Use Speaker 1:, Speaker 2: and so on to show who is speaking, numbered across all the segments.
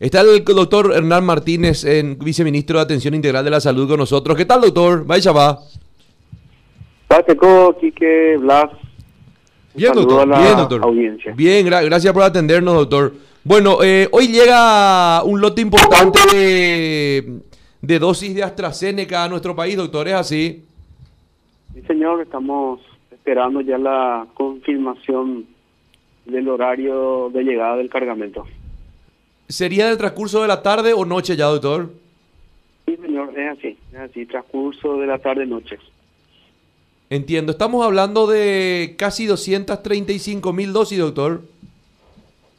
Speaker 1: Está el doctor Hernán Martínez, en viceministro de Atención Integral de la Salud con nosotros. ¿Qué tal, doctor? Vaya va.
Speaker 2: Quique, Blas.
Speaker 1: Bien, doctor. Bien, doctor.
Speaker 2: Audiencia.
Speaker 1: Bien, gracias por atendernos, doctor. Bueno, eh, hoy llega un lote importante de, de dosis de AstraZeneca a nuestro país, doctor. ¿Es así?
Speaker 2: Sí, señor. Estamos esperando ya la confirmación del horario de llegada del cargamento.
Speaker 1: ¿Sería del transcurso de la tarde o noche ya, doctor?
Speaker 2: Sí, señor, es así, es así, transcurso de la tarde-noche.
Speaker 1: Entiendo, estamos hablando de casi 235 mil dosis, doctor.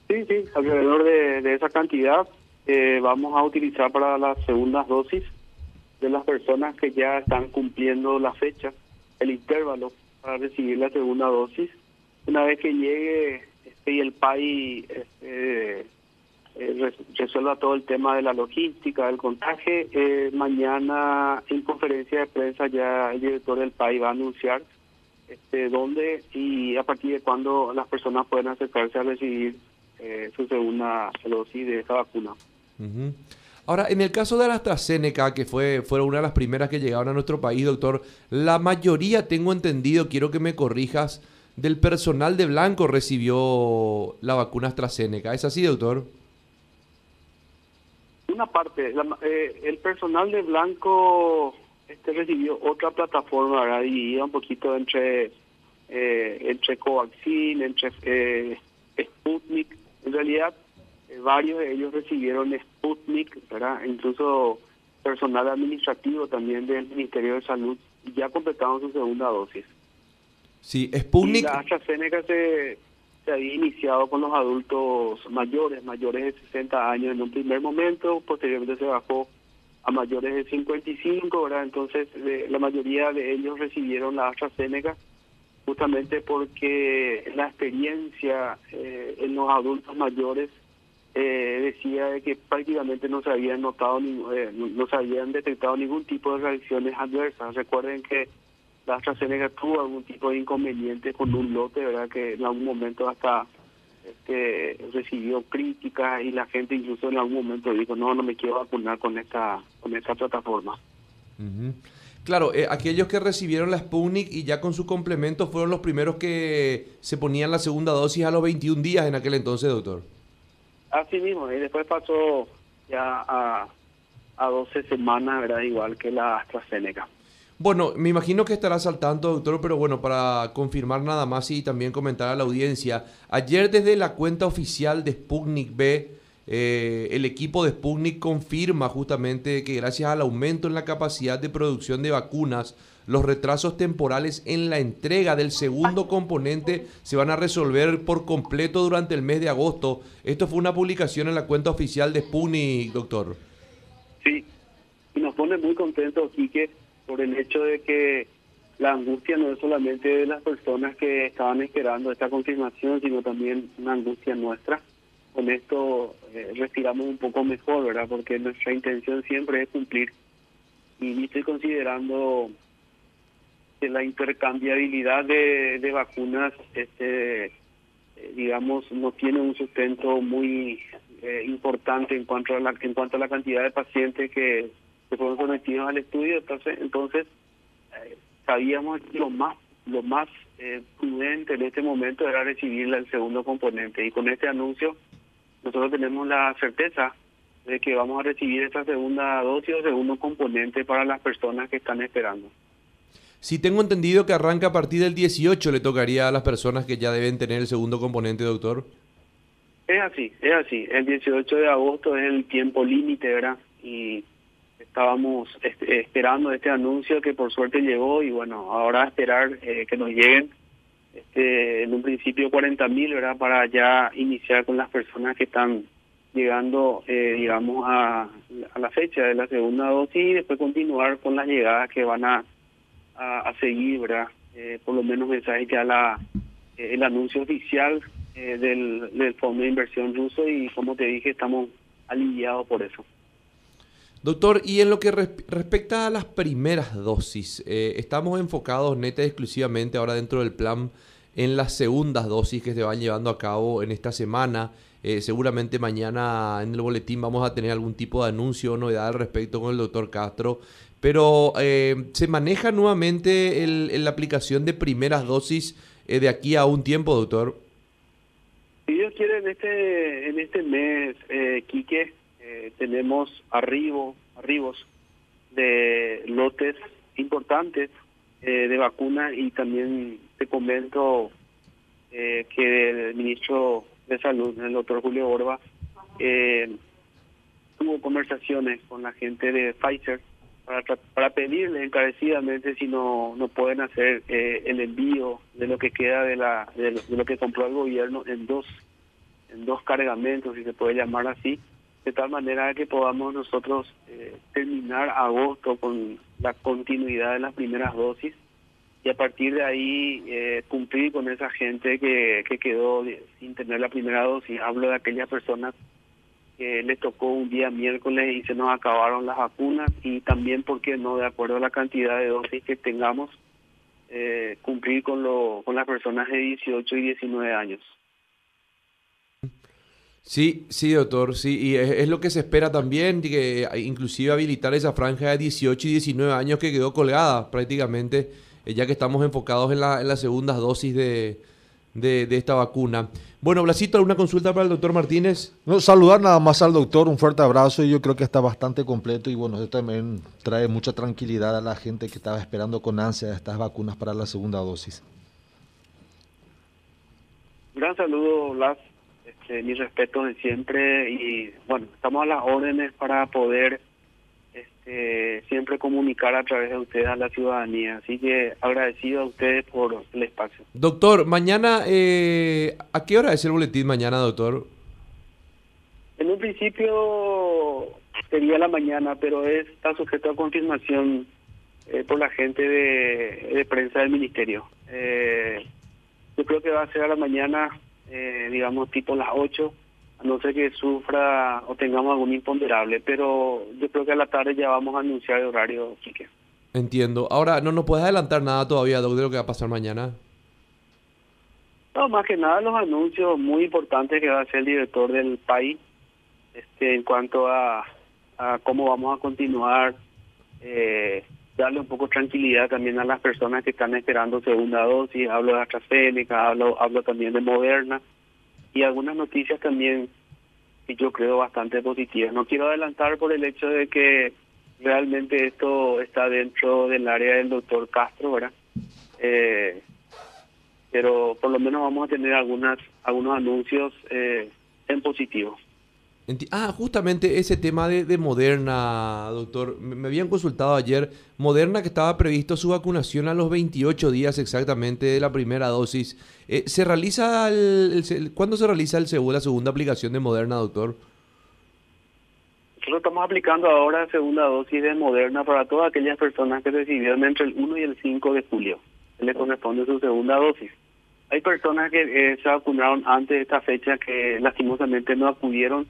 Speaker 2: Sí, sí, alrededor de, esa cantidad eh, vamos a utilizar para las segundas dosis de las personas que ya están cumpliendo la fecha, el intervalo para recibir la segunda dosis. Una vez que llegue este, y el PAI este, eh, resuelva todo el tema de la logística, del contagio. Eh, mañana en conferencia de prensa ya el director del país va a anunciar este, dónde y a partir de cuándo las personas pueden acercarse a recibir eh, su segunda dosis de esta vacuna.
Speaker 1: Ahora, en el caso de la AstraZeneca, que fue, fueron una de las primeras que llegaron a nuestro país, doctor, la mayoría, tengo entendido, quiero que me corrijas, del personal de Blanco recibió la vacuna AstraZeneca. ¿Es así, doctor?
Speaker 2: Una parte, eh, el personal de Blanco este recibió otra plataforma, ¿verdad? Dividida un poquito entre eh, entre Covaxin, entre eh, Sputnik. En realidad, eh, varios de ellos recibieron Sputnik, ¿verdad? Incluso personal administrativo también del Ministerio de Salud ya completaron su segunda dosis.
Speaker 1: Sí, Sputnik. Y
Speaker 2: la AstraZeneca se se había iniciado con los adultos mayores, mayores de 60 años en un primer momento, posteriormente se bajó a mayores de 55, ¿verdad? Entonces la mayoría de ellos recibieron la AstraZeneca justamente porque la experiencia eh, en los adultos mayores eh, decía de que prácticamente no se habían notado, eh, no se habían detectado ningún tipo de reacciones adversas. Recuerden que la AstraZeneca tuvo algún tipo de inconveniente con un lote, ¿verdad? Que en algún momento hasta este, recibió críticas y la gente incluso en algún momento dijo, no, no me quiero vacunar con esta, con esta plataforma.
Speaker 1: Claro, eh, aquellos que recibieron la Sputnik y ya con su complemento fueron los primeros que se ponían la segunda dosis a los 21 días en aquel entonces, doctor.
Speaker 2: Así mismo, y después pasó ya a, a 12 semanas, ¿verdad? Igual que la AstraZeneca.
Speaker 1: Bueno, me imagino que estará saltando, doctor, pero bueno, para confirmar nada más y también comentar a la audiencia, ayer desde la cuenta oficial de Sputnik B, eh, el equipo de Sputnik confirma justamente que gracias al aumento en la capacidad de producción de vacunas, los retrasos temporales en la entrega del segundo componente se van a resolver por completo durante el mes de agosto. Esto fue una publicación en la cuenta oficial de Sputnik, doctor.
Speaker 2: Sí, nos pone muy contentos, Quique, por el hecho de que la angustia no es solamente de las personas que estaban esperando esta confirmación, sino también una angustia nuestra. Con esto eh, respiramos un poco mejor, ¿verdad? Porque nuestra intención siempre es cumplir. Y estoy considerando que la intercambiabilidad de, de vacunas, este, eh, digamos, no tiene un sustento muy eh, importante en cuanto a la en cuanto a la cantidad de pacientes que que fueron sometidos al estudio, entonces entonces eh, sabíamos que lo más lo más eh, prudente en este momento era recibir el segundo componente y con este anuncio nosotros tenemos la certeza de que vamos a recibir esta segunda dosis o segundo componente para las personas que están esperando.
Speaker 1: Si tengo entendido que arranca a partir del 18, le tocaría a las personas que ya deben tener el segundo componente, doctor.
Speaker 2: Es así, es así. El 18 de agosto es el tiempo límite, ¿verdad? Y estábamos esperando este anuncio que por suerte llegó y bueno, ahora esperar eh, que nos lleguen este, en un principio 40 mil, ¿verdad? Para ya iniciar con las personas que están llegando, eh, digamos, a, la fecha de la segunda dosis y después continuar con las llegadas que van a, a, seguir, ¿verdad? Eh, por lo menos esa es ya la, el anuncio oficial del, del Fondo de Inversión Ruso y como te dije, estamos aliviados por eso.
Speaker 1: Doctor, y en lo que respecta a las primeras dosis, eh, estamos enfocados neta exclusivamente ahora dentro del plan en las segundas dosis que se van llevando a cabo en esta semana. Eh, seguramente mañana en el boletín vamos a tener algún tipo de anuncio o novedad al respecto con el doctor Castro. Pero eh, se maneja nuevamente la aplicación de primeras dosis de aquí a un tiempo, doctor.
Speaker 2: Si Dios quiere, en este, en este mes, eh, tenemos arribo, arribos de lotes importantes de vacunas y también te comento que el ministro de Salud, el doctor Julio Borba, tuvo conversaciones con la gente de Pfizer para, para pedirle encarecidamente si no, no pueden hacer eh, el envío de lo que queda de, la, de lo, que compró el gobierno en dos, en dos cargamentos, si se puede llamar así, de tal manera que podamos nosotros eh, terminar agosto con la continuidad de las primeras dosis y a partir de ahí eh, cumplir con esa gente que, que quedó sin tener la primera dosis. Hablo de aquellas personas que le tocó un día miércoles y se nos acabaron las vacunas y también, porque no?, de acuerdo a la cantidad de dosis que tengamos, eh, cumplir con, lo, con las personas de 18 y 19 años.
Speaker 1: Sí, sí, doctor, sí, y es, lo que se espera también, que inclusive habilitar esa franja de 18 y 19 años que quedó colgada prácticamente, eh, ya que estamos enfocados en, la, en las segundas dosis de, de, esta vacuna. Bueno, Blasito, ¿alguna consulta para el doctor Martínez?
Speaker 3: No, saludar nada más al doctor, un fuerte abrazo y yo creo que está bastante completo y bueno, esto también trae mucha tranquilidad a la gente que estaba esperando con ansia estas vacunas para la segunda dosis.
Speaker 2: Gran saludo, Blas. Este, mi respeto de siempre y bueno, estamos a las órdenes para poder este, siempre comunicar a través de ustedes a la ciudadanía. Así que agradecido a ustedes por el espacio.
Speaker 1: Doctor, mañana, eh, ¿a qué hora es el boletín mañana, doctor?
Speaker 2: En un principio sería la mañana, pero está sujeto a confirmación eh, por la gente de, prensa del ministerio. Eh, yo creo que va a ser a la mañana, digamos, tipo las 8 a no ser que sufra o tengamos algún imponderable, pero yo creo que a la tarde ya vamos a anunciar el horario, Quique.
Speaker 1: Entiendo. Ahora, ¿no nos puedes adelantar nada todavía, doctor, de lo que va a pasar mañana?
Speaker 2: No, más que nada los anuncios muy importantes que va a hacer el director del país este, en cuanto a, a cómo vamos a continuar, eh, darle un poco de tranquilidad también a las personas que están esperando segunda dosis, hablo de AstraZeneca, hablo, hablo también de Moderna y algunas noticias también yo creo bastante positivas. No quiero adelantar por el hecho de que realmente esto está dentro del área del doctor Castro, ¿verdad? Eh, pero por lo menos vamos a tener algunas algunos anuncios eh, en positivo.
Speaker 1: Ah, justamente ese tema de, Moderna, doctor. Me, habían consultado ayer. Moderna, que estaba previsto su vacunación a los 28 días exactamente de la primera dosis. Eh, ¿Se realiza el, ¿Cuándo se realiza el la segunda aplicación de Moderna, doctor?
Speaker 2: Nosotros estamos aplicando ahora segunda dosis de Moderna para todas aquellas personas que recibieron entre el 1 y el 5 de julio. Le corresponde su segunda dosis. Hay personas que eh, se vacunaron antes de esta fecha que lastimosamente no acudieron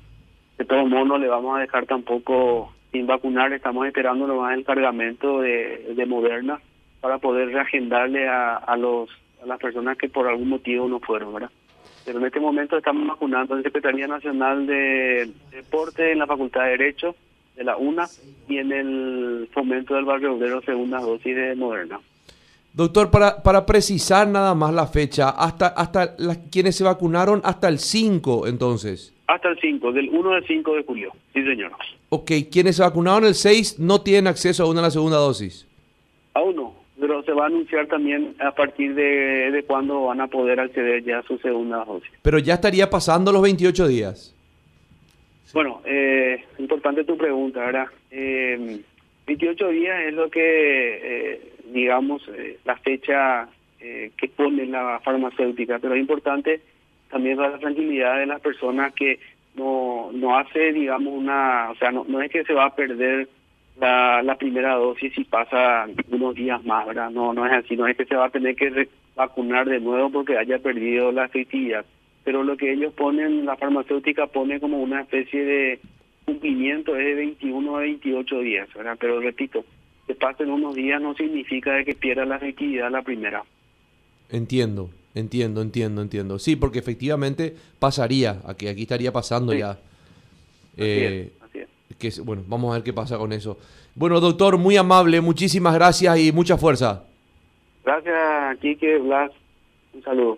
Speaker 2: de todos modos no le vamos a dejar tampoco sin vacunar, estamos esperando nomás el cargamento de, de Moderna para poder reagendarle a, a, los, a las personas que por algún motivo no fueron, ¿verdad? Pero en este momento estamos vacunando en Secretaría Nacional de Deporte, en la Facultad de Derecho de la UNA y en el fomento del barrio obrero segunda dosis de Moderna.
Speaker 1: Doctor, para, para precisar nada más la fecha, hasta, hasta las, quienes se vacunaron hasta el 5 entonces.
Speaker 2: Hasta el 5, del 1 al 5 de julio. Sí, señor.
Speaker 1: Ok, quienes se vacunaron el 6 no tienen acceso aún a la segunda dosis.
Speaker 2: Aún no, pero se va a anunciar también a partir de, de cuándo van a poder acceder ya a su segunda dosis.
Speaker 1: Pero ya estaría pasando los 28 días.
Speaker 2: Bueno, eh, importante tu pregunta, ¿verdad? Eh, 28 días es lo que, eh, digamos, eh, la fecha eh, que pone la farmacéutica, pero es importante también para la tranquilidad de las personas que no, no hace, digamos, una, o sea, no, no es que se va a perder la, primera dosis si pasa unos días más, ¿verdad? No, no es así, no es que se va a tener que vacunar de nuevo porque haya perdido la efectividad. Pero lo que ellos ponen, la farmacéutica pone como una especie de cumplimiento es de 21 a 28 días, ¿verdad? Pero repito, que pasen unos días no significa de que pierda la efectividad la primera.
Speaker 1: Entiendo. Entiendo, entiendo, entiendo. Sí, porque efectivamente pasaría, aquí, aquí estaría pasando ya.
Speaker 2: Eh, así es,
Speaker 1: Que, bueno, vamos a ver qué pasa con eso. Bueno, doctor, muy amable, muchísimas gracias y mucha fuerza.
Speaker 2: Gracias, Kike, Blas. Un saludo.